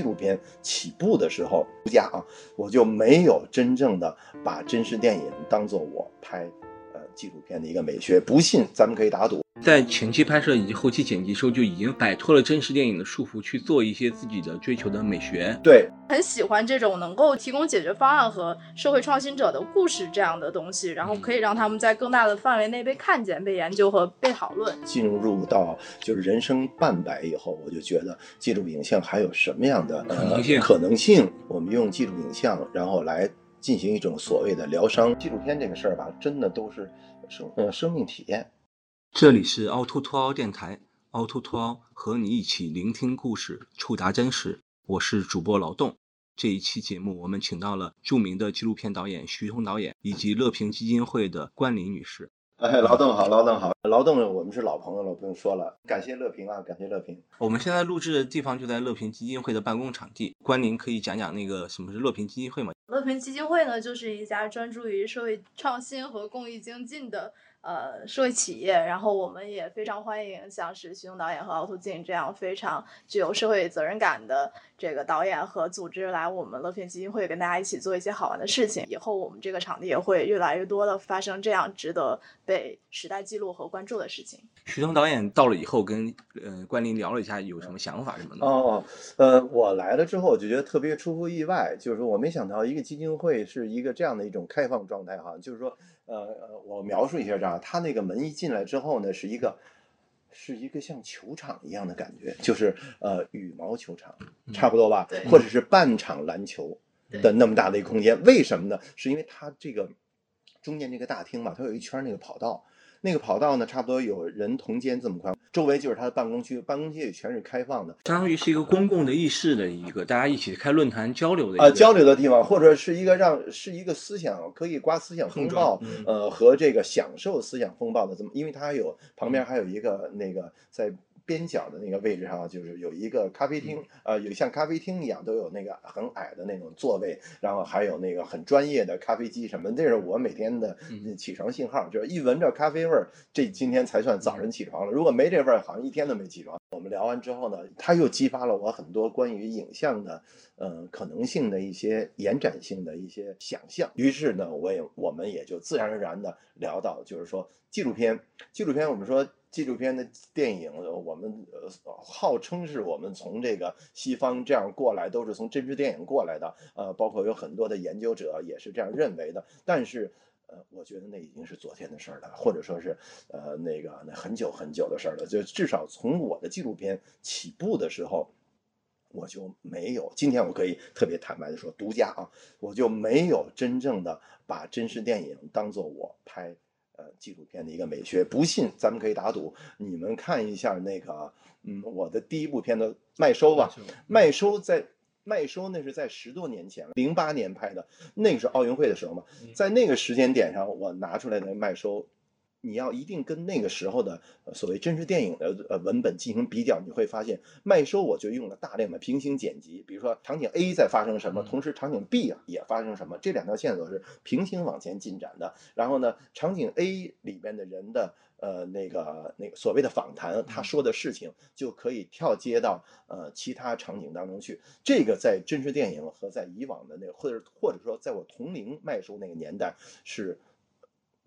纪录片起步的时候，家啊，我就没有真正的把真实电影当做我拍。纪录片的一个美学。不信，咱们可以打赌。在前期拍摄以及后期剪辑时候，就已经摆脱了真实电影的束缚，去做一些自己的追求的美学。对，很喜欢这种能够提供解决方案和社会创新者的故事这样的东西，然后可以让他们在更大的范围内被看见、被研究和被讨论。进入到就是人生半百以后，我就觉得记录影像还有什么样的可能性？可能性，我们用记录影像，然后来进行一种所谓的疗伤。纪录片这个事儿吧，真的都是生呃生命体验。这里是凹凸凸凹电台，凹凸凸凹和你一起聆听故事，触达真实。我是主播劳动。这一期节目，我们请到了著名的纪录片导演徐彤导演，以及乐平基金会的关林女士。哎，劳动好，劳动好，劳动我们是老朋友了，不用说了。感谢乐平啊，感谢乐平。我们现在录制的地方就在乐平基金会的办公场地。关林可以讲讲那个什么是乐平基金会吗？乐平基金会呢，就是一家专注于社会创新和公益精进的。呃，社会企业，然后我们也非常欢迎像是徐东导演和凹凸镜这样非常具有社会责任感的这个导演和组织来我们乐片基金会跟大家一起做一些好玩的事情。以后我们这个场地也会越来越多的发生这样值得被时代记录和关注的事情。徐东导演到了以后跟呃关林聊了一下，有什么想法什么的？哦，呃，我来了之后我就觉得特别出乎意外，就是说我没想到一个基金会是一个这样的一种开放状态哈，就是说。呃呃，我描述一下这样，他那个门一进来之后呢，是一个，是一个像球场一样的感觉，就是呃羽毛球场，差不多吧，或者是半场篮球的那么大的一个空间。为什么呢？是因为它这个中间这个大厅嘛，它有一圈那个跑道。那个跑道呢，差不多有人同肩这么宽，周围就是他的办公区，办公区也全是开放的，相当于是一个公共的议事的一个，大家一起开论坛交流的啊交流的地方，或者是一个让是一个思想可以刮思想风暴，呃和这个享受思想风暴的这么，因为它有旁边还有一个那个在。边角的那个位置上，就是有一个咖啡厅，呃，有像咖啡厅一样，都有那个很矮的那种座位，然后还有那个很专业的咖啡机什么。这是我每天的起床信号，就是一闻着咖啡味儿，这今天才算早晨起床了。如果没这味儿，好像一天都没起床。我们聊完之后呢，他又激发了我很多关于影像的，呃，可能性的一些延展性的一些想象。于是呢，我也我们也就自然而然的聊到，就是说纪录片，纪录片，我们说。纪录片的电影，我们呃号称是我们从这个西方这样过来，都是从真实电影过来的，呃，包括有很多的研究者也是这样认为的。但是，呃，我觉得那已经是昨天的事儿了，或者说是呃那个那很久很久的事儿了。就至少从我的纪录片起步的时候，我就没有。今天我可以特别坦白的说，独家啊，我就没有真正的把真实电影当做我拍。呃，纪录片的一个美学，不信咱们可以打赌。你们看一下那个，嗯，我的第一部片的《麦收》吧，《麦收》在《麦收》那是在十多年前，零八年拍的，那个是奥运会的时候嘛，在那个时间点上，我拿出来的《麦收》。你要一定跟那个时候的所谓真实电影的呃文本进行比较，你会发现麦收我就用了大量的平行剪辑，比如说场景 A 在发生什么，同时场景 B 啊也发生什么，这两条线索是平行往前进展的。然后呢，场景 A 里边的人的呃那个那个所谓的访谈，他说的事情就可以跳接到呃其他场景当中去。这个在真实电影和在以往的那个或者或者说在我同龄麦收那个年代是。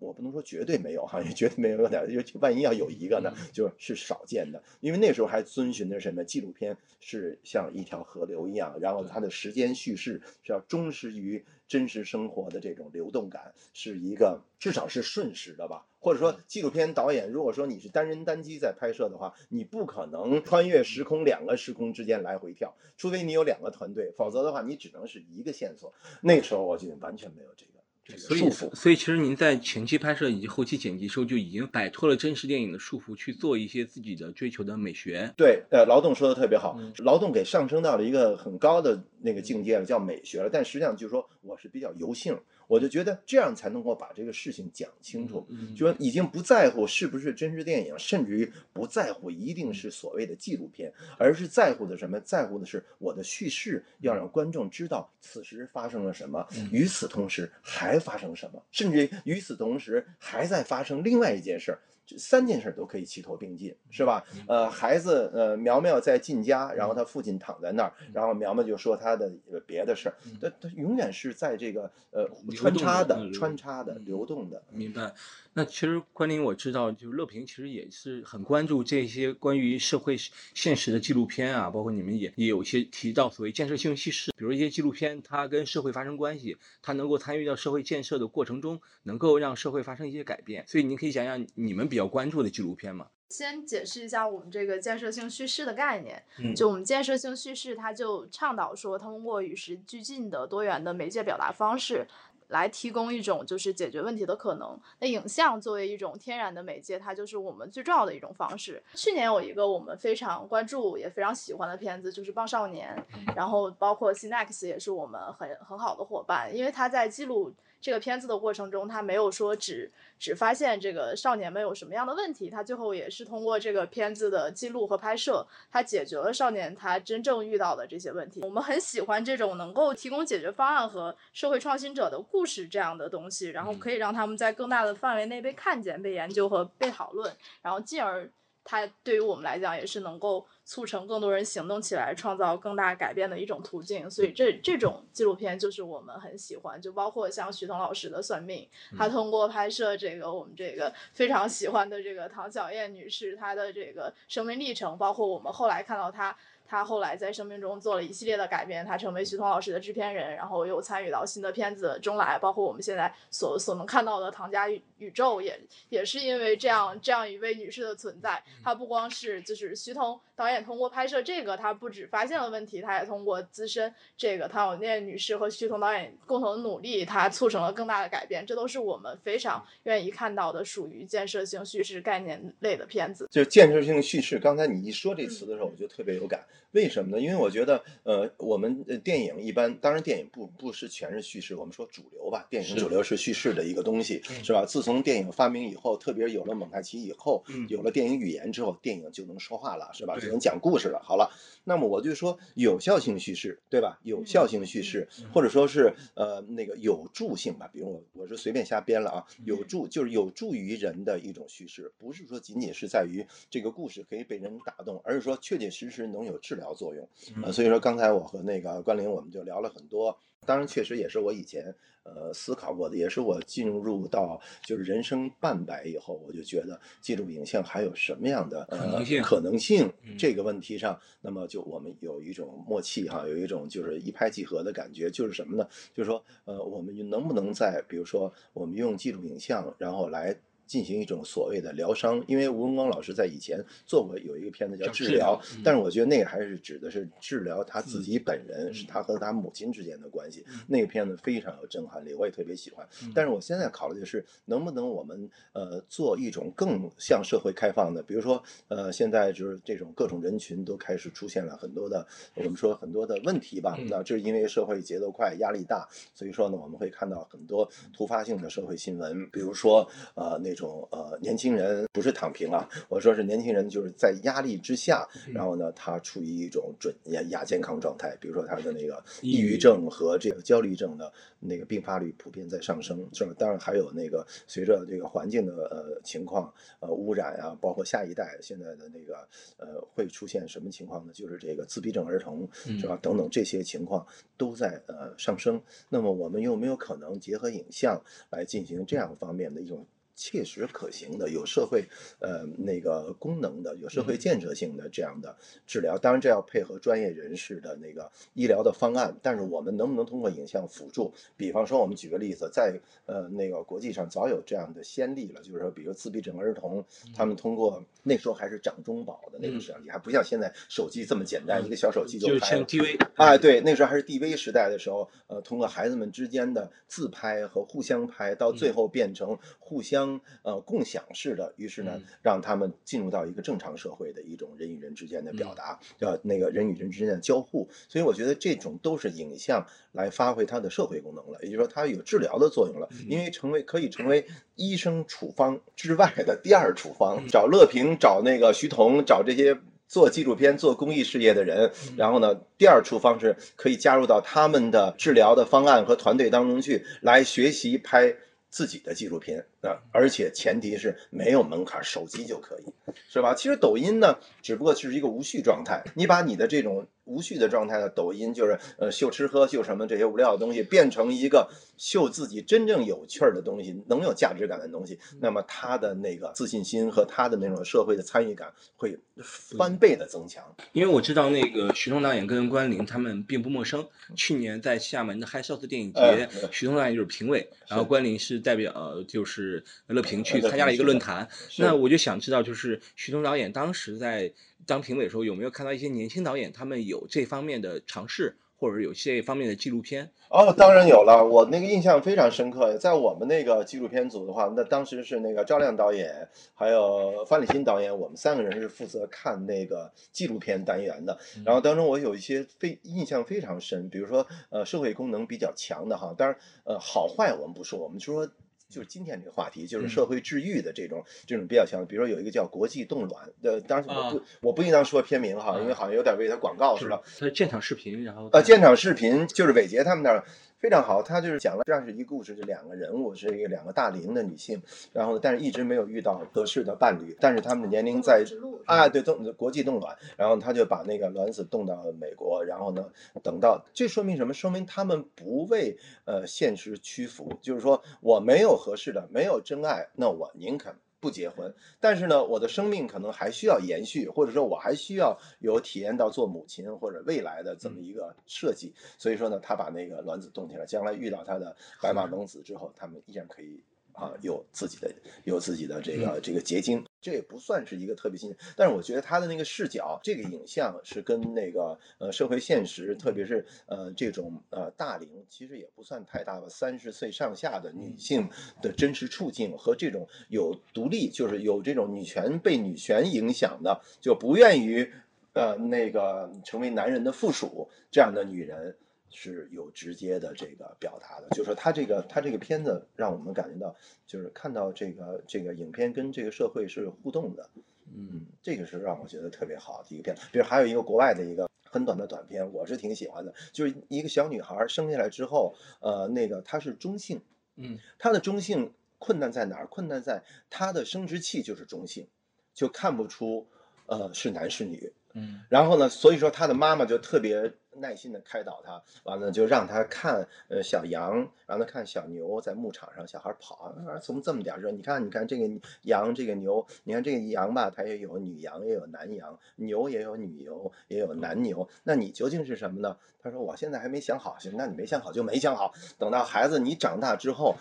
我不能说绝对没有哈，也绝对没有有点，就万一要有一个呢，就是少见的。因为那时候还遵循的什么纪录片是像一条河流一样，然后它的时间叙事是要忠实于真实生活的这种流动感，是一个至少是瞬时的吧。或者说纪录片导演，如果说你是单人单机在拍摄的话，你不可能穿越时空两个时空之间来回跳，除非你有两个团队，否则的话你只能是一个线索。那个时候我觉得完全没有这个。所以，所以其实您在前期拍摄以及后期剪辑时候就已经摆脱了真实电影的束缚，去做一些自己的追求的美学。对，呃，劳动说的特别好，劳动给上升到了一个很高的那个境界了，叫美学了。但实际上就是说，我是比较油性。我就觉得这样才能够把这个事情讲清楚，就说已经不在乎是不是真实电影，甚至于不在乎一定是所谓的纪录片，而是在乎的什么？在乎的是我的叙事要让观众知道此时发生了什么，与此同时还发生什么，甚至于与此同时还在发生另外一件事儿。这三件事都可以齐头并进，是吧？呃，孩子，呃，苗苗在进家，然后他父亲躺在那儿，然后苗苗就说他的别的事儿，他他永远是在这个呃穿插的、穿插的、流动的。明白。那其实关林我知道，就是乐平其实也是很关注这些关于社会现实的纪录片啊，包括你们也也有一些提到所谓建设性叙事，比如一些纪录片它跟社会发生关系，它能够参与到社会建设的过程中，能够让社会发生一些改变。所以您可以讲讲你们比较关注的纪录片嘛？先解释一下我们这个建设性叙事的概念。嗯，就我们建设性叙事，它就倡导说，通过与时俱进的多元的媒介表达方式。来提供一种就是解决问题的可能。那影像作为一种天然的媒介，它就是我们最重要的一种方式。去年有一个我们非常关注也非常喜欢的片子，就是《棒少年》，然后包括 Cinex 也是我们很很好的伙伴，因为他在记录。这个片子的过程中，他没有说只只发现这个少年们有什么样的问题，他最后也是通过这个片子的记录和拍摄，他解决了少年他真正遇到的这些问题。我们很喜欢这种能够提供解决方案和社会创新者的故事这样的东西，然后可以让他们在更大的范围内被看见、被研究和被讨论，然后进而。它对于我们来讲也是能够促成更多人行动起来、创造更大改变的一种途径，所以这这种纪录片就是我们很喜欢。就包括像徐彤老师的《算命》，他通过拍摄这个我们这个非常喜欢的这个唐小燕女士她的这个生命历程，包括我们后来看到她。他后来在生命中做了一系列的改变，他成为徐彤老师的制片人，然后又参与到新的片子中来，包括我们现在所所能看到的唐家宇宇宙，也也是因为这样这样一位女士的存在。她不光是就是徐彤导演通过拍摄这个，他不止发现了问题，他也通过资深这个唐小念女士和徐彤导演共同的努力，他促成了更大的改变。这都是我们非常愿意看到的属于建设性叙事概念类的片子。就建设性叙事，刚才你一说这词的时候，我就特别有感。为什么呢？因为我觉得，呃，我们电影一般，当然电影不不是全是叙事，我们说主流吧，电影主流是叙事的一个东西，是吧？自从电影发明以后，特别有了蒙太奇以后，有了电影语言之后，电影就能说话了，是吧？就能讲故事了。好了，那么我就说有效性叙事，对吧？有效性叙事，或者说是呃那个有助性吧，比如我我是随便瞎编了啊，有助就是有助于人的一种叙事，不是说仅仅是在于这个故事可以被人打动，而是说确确实实能有治疗。疗作用，呃，所以说刚才我和那个关林我们就聊了很多，当然确实也是我以前呃思考过的，也是我进入到就是人生半百以后，我就觉得记录影像还有什么样的可能性可能性这个问题上，那么就我们有一种默契哈，有一种就是一拍即合的感觉，就是什么呢？就是说呃，我们能不能在比如说我们用记录影像，然后来。进行一种所谓的疗伤，因为吴文光老师在以前做过有一个片子叫治疗，但是我觉得那个还是指的是治疗他自己本人，是他和他母亲之间的关系。那个片子非常有震撼力，我也特别喜欢。但是我现在考虑的是，能不能我们呃做一种更向社会开放的，比如说呃现在就是这种各种人群都开始出现了很多的我们说很多的问题吧。那这是因为社会节奏快、压力大，所以说呢我们会看到很多突发性的社会新闻，比如说呃那。种呃年轻人不是躺平啊，我说是年轻人就是在压力之下，然后呢他处于一种准亚亚健康状态，比如说他的那个抑郁症和这个焦虑症的那个并发率普遍在上升，是吧？当然还有那个随着这个环境的呃情况呃污染啊，包括下一代现在的那个呃会出现什么情况呢？就是这个自闭症儿童是吧？等等这些情况都在呃上升。那么我们有没有可能结合影像来进行这样方面的一种？切实可行的、有社会呃那个功能的、有社会建设性的这样的治疗，当然这要配合专业人士的那个医疗的方案。但是我们能不能通过影像辅助？比方说，我们举个例子，在呃那个国际上早有这样的先例了，就是说，比如自闭症儿童，他们通过那时候还是掌中宝的那个摄像机，还不像现在手机这么简单，一个小手机就拍。DV。哎，对，那时候还是 DV 时代的时候，呃，通过孩子们之间的自拍和互相拍，到最后变成互相。呃，共享式的，于是呢，让他们进入到一个正常社会的一种人与人之间的表达，叫那个人与人之间的交互。所以我觉得这种都是影像来发挥它的社会功能了，也就是说它有治疗的作用了，因为成为可以成为医生处方之外的第二处方。找乐平，找那个徐彤，找这些做纪录片、做公益事业的人，然后呢，第二处方是可以加入到他们的治疗的方案和团队当中去，来学习拍。自己的纪录片，啊，而且前提是没有门槛，手机就可以，是吧？其实抖音呢，只不过是一个无序状态，你把你的这种。无序的状态的抖音就是呃秀吃喝秀什么这些无聊的东西，变成一个秀自己真正有趣儿的东西，能有价值感的东西，那么他的那个自信心和他的那种社会的参与感会翻倍的增强。因为我知道那个徐东导演跟关凌他们并不陌生，去年在厦门的 High Shots 电影节，徐东导演就是评委，然后关凌是代表就是乐平去参加了一个论坛。那我就想知道，就是徐东导演当时在。当评委的时候，有没有看到一些年轻导演他们有这方面的尝试，或者是有这方面的纪录片？哦，当然有了，我那个印象非常深刻。在我们那个纪录片组的话，那当时是那个赵亮导演，还有范立新导演，我们三个人是负责看那个纪录片单元的。然后当中我有一些非印象非常深，比如说呃社会功能比较强的哈，当然呃好坏我们不说，我们就说。就是今天这个话题，就是社会治愈的这种这种比较强。比如说有一个叫“国际冻卵”的，当然我不我不应当说片名哈，因为好像有点为他广告似的。他现场视频，然后呃，现场视频就是伟杰他们那儿。非常好，他就是讲了这样是一个故事，就两个人物是一个两个大龄的女性，然后但是一直没有遇到合适的伴侣，但是他们的年龄在啊对冻国际冻卵，然后他就把那个卵子冻到美国，然后呢等到这说明什么？说明他们不为呃现实屈服，就是说我没有合适的，没有真爱，那我宁肯。不结婚，但是呢，我的生命可能还需要延续，或者说我还需要有体验到做母亲或者未来的这么一个设计。所以说呢，他把那个卵子冻起来，将来遇到他的白马王子之后，他们依然可以。啊，有自己的有自己的这个这个结晶，这也不算是一个特别新，但是我觉得他的那个视角，这个影像是跟那个呃社会现实，特别是呃这种呃大龄，其实也不算太大吧，三十岁上下的女性的真实处境和这种有独立，就是有这种女权被女权影响的，就不愿意呃那个成为男人的附属这样的女人。是有直接的这个表达的，就是说他这个他这个片子让我们感觉到，就是看到这个这个影片跟这个社会是互动的，嗯，这个是让我觉得特别好的一个片子。比如还有一个国外的一个很短的短片，我是挺喜欢的，就是一个小女孩生下来之后，呃，那个她是中性，嗯，她的中性困难在哪儿？困难在她的生殖器就是中性，就看不出呃是男是女，嗯，然后呢，所以说他的妈妈就特别。耐心的开导他，完了就让他看呃小羊，让他看小牛在牧场上，小孩跑，从这么点说，你看你看这个羊这个牛，你看这个羊吧，它也有女羊也有男羊，牛也有女牛也有男牛，那你究竟是什么呢？他说我现在还没想好，行，那你没想好就没想好，等到孩子你长大之后。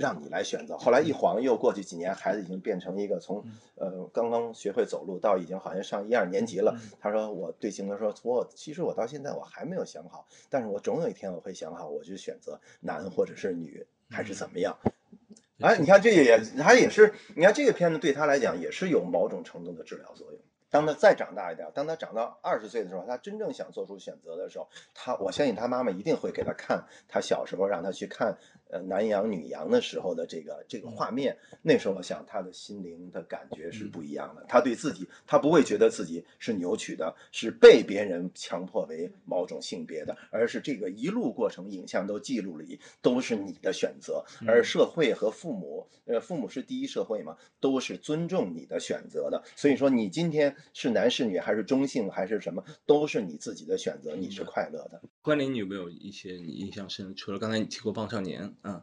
让你来选择。后来一晃又过去几年，孩子已经变成一个从呃刚刚学会走路到已经好像上一二年级了。他说：“我对星哥说，我其实我到现在我还没有想好，但是我总有一天我会想好，我就选择男或者是女还是怎么样。”哎，你看这个也他也是，你看这个片子对他来讲也是有某种程度的治疗作用。当他再长大一点，当他长到二十岁的时候，他真正想做出选择的时候，他我相信他妈妈一定会给他看他小时候让他去看。呃，男羊女羊的时候的这个这个画面，那时候我想他的心灵的感觉是不一样的。他对自己，他不会觉得自己是扭曲的，是被别人强迫为某种性别的，而是这个一路过程影像都记录里都是你的选择。而社会和父母，呃，父母是第一社会嘛，都是尊重你的选择的。所以说，你今天是男是女，还是中性，还是什么，都是你自己的选择，你是快乐的。关林，你有没有一些你印象深？除了刚才你提过《棒少年》。嗯，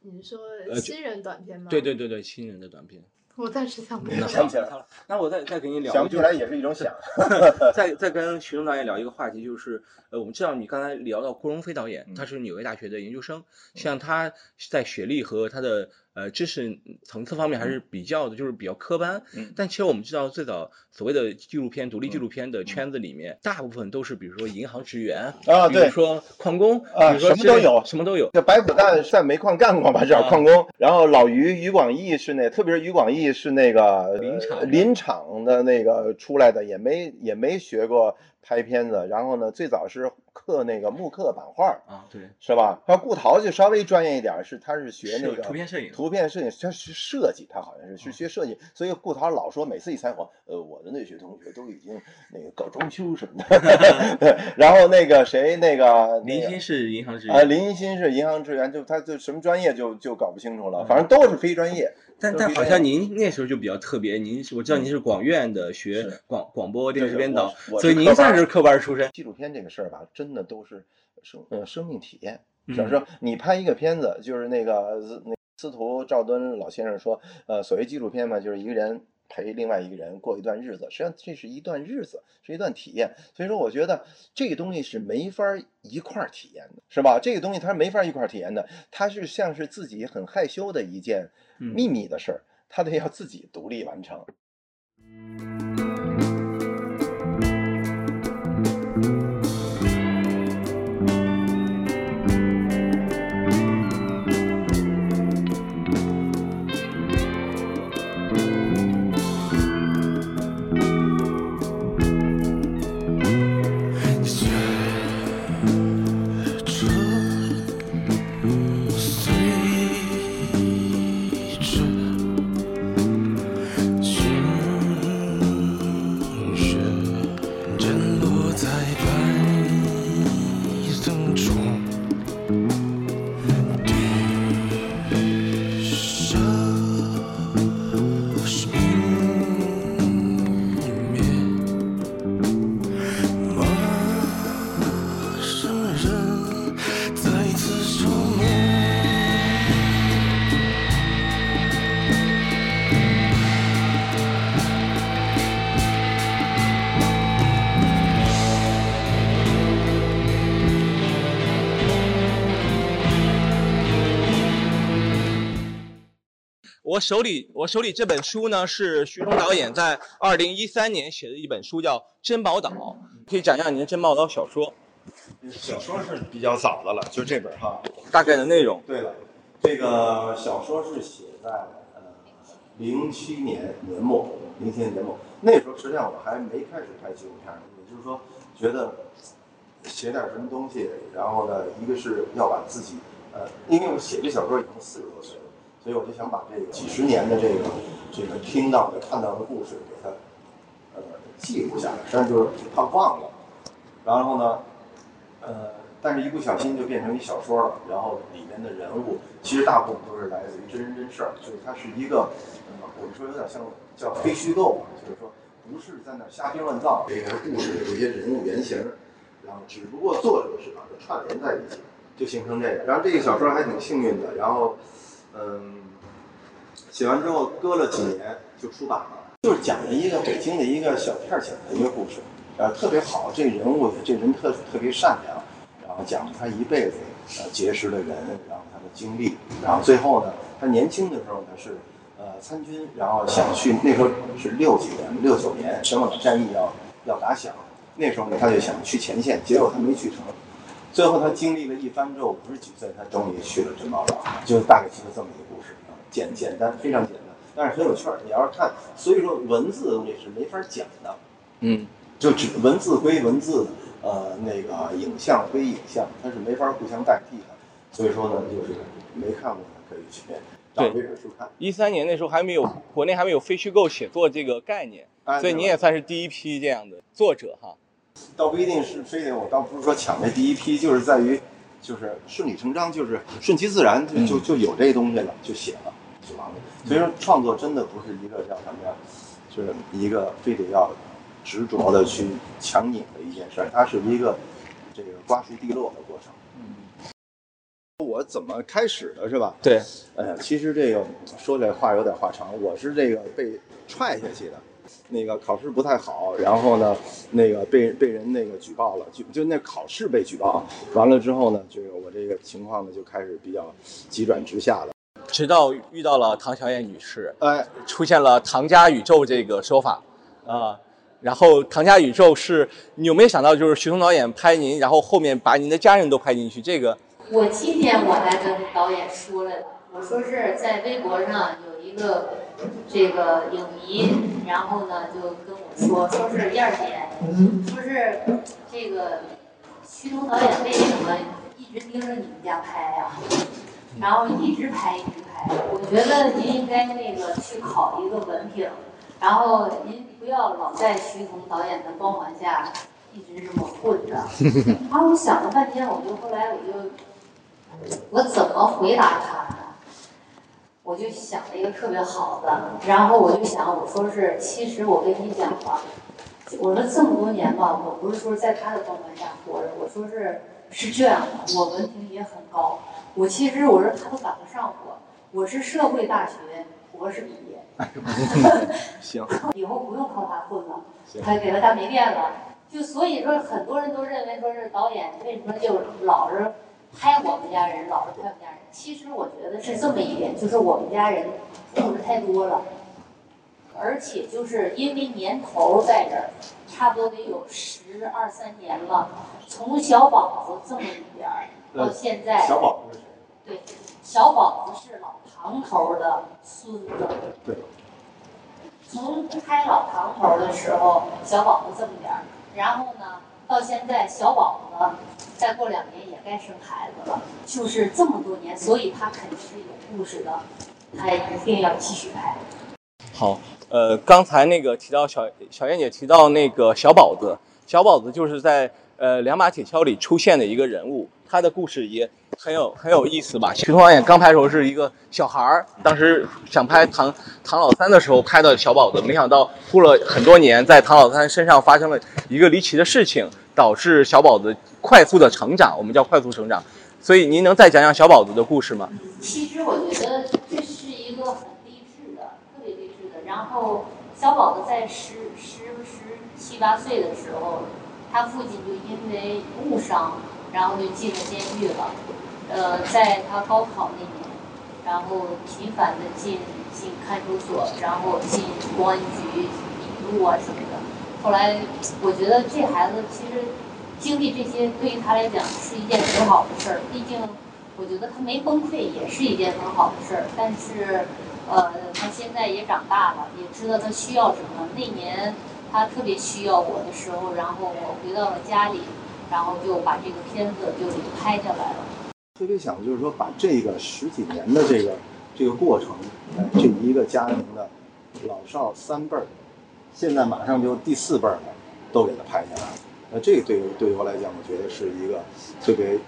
你说新人短片吗？对对对对，新人的短片。我暂时想不起来。想不起来了。那我再再给你聊。想不起来也是一种想。再再跟徐东导演聊一个话题，就是呃，我们知道你刚才聊到郭荣飞导演，他是纽约大学的研究生，像他在学历和他的。呃，知识层次方面还是比较的，就是比较科班。嗯。但其实我们知道，最早所谓的纪录片、独立纪录片的圈子里面，大部分都是比如说银行职员啊，比如说矿工啊，什么都有，什么都有。这白虎蛋在煤矿干过吧？这矿工。然后老于于广义是那，特别是于广义是那个林场林场的那个出来的，也没也没学过。拍片子，然后呢，最早是刻那个木刻版画啊，对，是吧？然后顾陶就稍微专业一点，是他是学那个图片摄影，图片摄影，他是设计，他好像是是学设计，所以顾陶老说每次一采访，呃，我的那些同学都已经那个搞装修什么的，然后那个谁那个林欣是银行职员啊，林鑫是银行职员，就他就什么专业就就搞不清楚了，反正都是非专业。但但好像您那时候就比较特别，您是我知道您是广院的，学广广播电视编导，所以您算是科班出身。纪录片这个事儿吧，真的都是生呃生命体验。就是说，你拍一个片子，就是那个那司徒赵敦老先生说，呃，所谓纪录片嘛，就是一个人陪另外一个人过一段日子，实际上这是一段日子，是一段体验。所以说，我觉得这个东西是没法一块儿体验的，是吧？这个东西它是没法一块儿体验的，它是像是自己很害羞的一件。秘密的事儿，他得要自己独立完成。我手里我手里这本书呢，是徐峥导演在二零一三年写的一本书，叫《珍宝岛》，可以讲一下您的珍宝岛小说。小说是比较早的了，就这本哈。大概的内容。对了，这个小说是写在呃零七年年末，零七年年末那时候，实际上我还没开始拍纪录片，也就是说，觉得写点什么东西，然后呢，一个是要把自己呃，因为我写这小说已经四十多岁了。所以我就想把这个几十年的这个这个听到的、看到的故事给它呃记录下来，实际上就是怕忘了。然后呢，呃，但是一不小心就变成一小说了。然后里面的人物其实大部分都是来自于真人真事儿，就是它是一个呃，我们说有点像叫非虚构嘛，就是说不是在那瞎编乱造这个故事的这些人物原型，然后只不过作者是把它串联在一起，就形成这个。然后这个小说还挺幸运的，然后。嗯，写完之后搁了几年就出版了，就是讲了一个北京的一个小片儿型的一个故事，呃，特别好，这人物这人特特别善良，然后讲了他一辈子呃结识的人，然后他的经历，然后最后呢，他年轻的时候呢是呃参军，然后想去那时候是六几年六九年省委战役要要打响，那时候呢他就想去前线，结果他没去成。最后他经历了一番之后，五十几岁，他终于去了珍宝岛，就大概是这么一个故事啊，简简单，非常简单，但是很有趣儿。你要是看，所以说文字的东西是没法讲的，嗯，就只文字归文字，呃，那个影像归影像，它是没法互相代替的。所以说呢，就是没看过的可以去找这本书看。一三年那时候还没有国内还没有非虚构写作这个概念，所以你也算是第一批这样的作者哈。倒不一定是非得我倒不是说抢这第一批，就是在于，就是顺理成章，就是顺其自然，就就就有这东西了，就写了，就完了。所以说创作真的不是一个叫什么呀，就是一个非得要执着的去强拧的一件事儿，它是一个这个瓜熟蒂落的过程。嗯，我怎么开始的是吧？对，呃，其实这个说来话有点话长，我是这个被踹下去的。那个考试不太好，然后呢，那个被被人那个举报了，就就那考试被举报，完了之后呢，就是我这个情况呢就开始比较急转直下了，直到遇到了唐小燕女士，哎，出现了唐家宇宙这个说法，啊，然后唐家宇宙是你有没有想到，就是徐峥导演拍您，然后后面把您的家人都拍进去，这个我今天我还跟导演说了，我说是在微博上有一个这个影迷，然后呢就跟我说，说是燕儿姐，说是这个徐东导演为什么一直盯着你们家拍呀？然后一直拍一直拍，我觉得您应该那个去考一个文凭，然后您不要老在徐彤导演的光环下一直这么混着。然后我想了半天，我就后来我就我怎么回答他呢？我就想了一个特别好的，然后我就想我说是，其实我跟你讲吧，我说这么多年吧，我不是说在他的光环下活着，我说是是这样的，我文凭也很高。我其实我说他都赶不上我，我是社会大学博士毕业。行。以后不用靠他混了，他给他干没电了。就所以说，很多人都认为说是导演为什么就老是拍我们家人，老是拍我们家人。其实我觉得是这么一点，就是我们家人故事太多了，而且就是因为年头在这儿，差不多得有十二三年了，从小宝子这么一点儿。到现在，小宝子是谁？对，小宝子是老唐头的孙子。对。从拍老唐头的时候，小宝子这么点儿，然后呢，到现在小宝子再过两年也该生孩子了，就是这么多年，所以他肯定是有故事的，他一定要继续拍。好，呃，刚才那个提到小小燕姐提到那个小宝子，小宝子就是在呃两把铁锹里出现的一个人物。他的故事也很有很有意思吧？徐彤导演刚拍的时候是一个小孩儿，当时想拍唐唐老三的时候拍的小宝子，没想到过了很多年，在唐老三身上发生了一个离奇的事情，导致小宝子快速的成长，我们叫快速成长。所以您能再讲讲小宝子的故事吗？其实我觉得这是一个很励志的，特别励志的。然后小宝子在十十十七八岁的时候，他父亲就因为误伤。然后就进了监狱了，呃，在他高考那年，然后频繁的进进看守所，然后进公安局笔录啊什么的。后来我觉得这孩子其实经历这些对于他来讲是一件很好的事儿，毕竟我觉得他没崩溃也是一件很好的事儿。但是，呃，他现在也长大了，也知道他需要什么。那年他特别需要我的时候，然后我回到了家里。然后就把这个片子就给拍下来了。特别想就是说，把这个十几年的这个这个过程，这一个家庭的老少三辈儿，现在马上就第四辈儿了，都给他拍下来。那这对于对于我来讲，我觉得是一个特别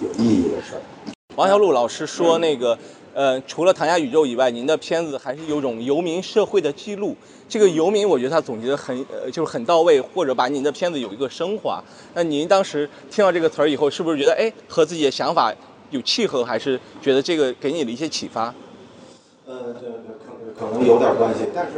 有意义的事儿。王小璐老师说那个。呃，除了唐家宇宙以外，您的片子还是有种游民社会的记录。这个游民，我觉得他总结的很，呃，就是很到位，或者把您的片子有一个升华。那您当时听到这个词儿以后，是不是觉得，哎，和自己的想法有契合，还是觉得这个给你了一些启发？呃，对对可可能有点关系，但是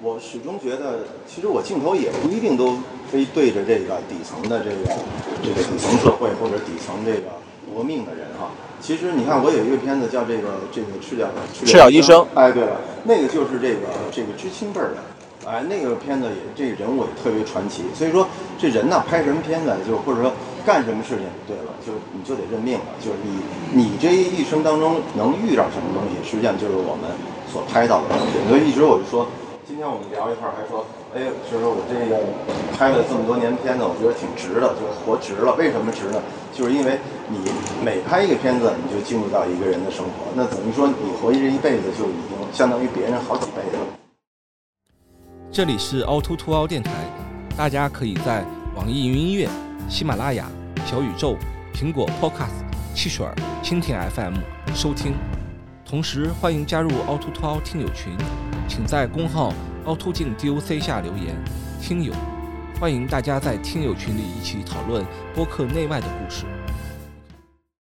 我始终觉得，其实我镜头也不一定都非对着这个底层的这个这个底层社会或者底层这个搏命的人哈。其实你看，我有一个片子叫这个这个赤脚赤脚医生。哎，对了，那个就是这个这个知青辈儿的，哎，那个片子也这个人物也特别传奇。所以说这人呢，拍什么片子就或者说干什么事情，对了，就你就得认命了。就是你你这一生当中能遇到什么东西，实际上就是我们所拍到的东西。所以一直我就说，今天我们聊一块儿还说。哎，就是我这个拍了这么多年片子，我觉得挺值的，就活值了。为什么值呢？就是因为你每拍一个片子，你就进入到一个人的生活，那等于说你活这一辈子就已经相当于别人好几倍了。这里是凹凸凸凹电台，大家可以在网易云音乐、喜马拉雅、小宇宙、苹果 Podcast、汽水、蜻蜓 FM 收听，同时欢迎加入凹凸凸凹听友群，请在公号。凹凸镜 DOC 下留言，听友，欢迎大家在听友群里一起讨论播客内外的故事。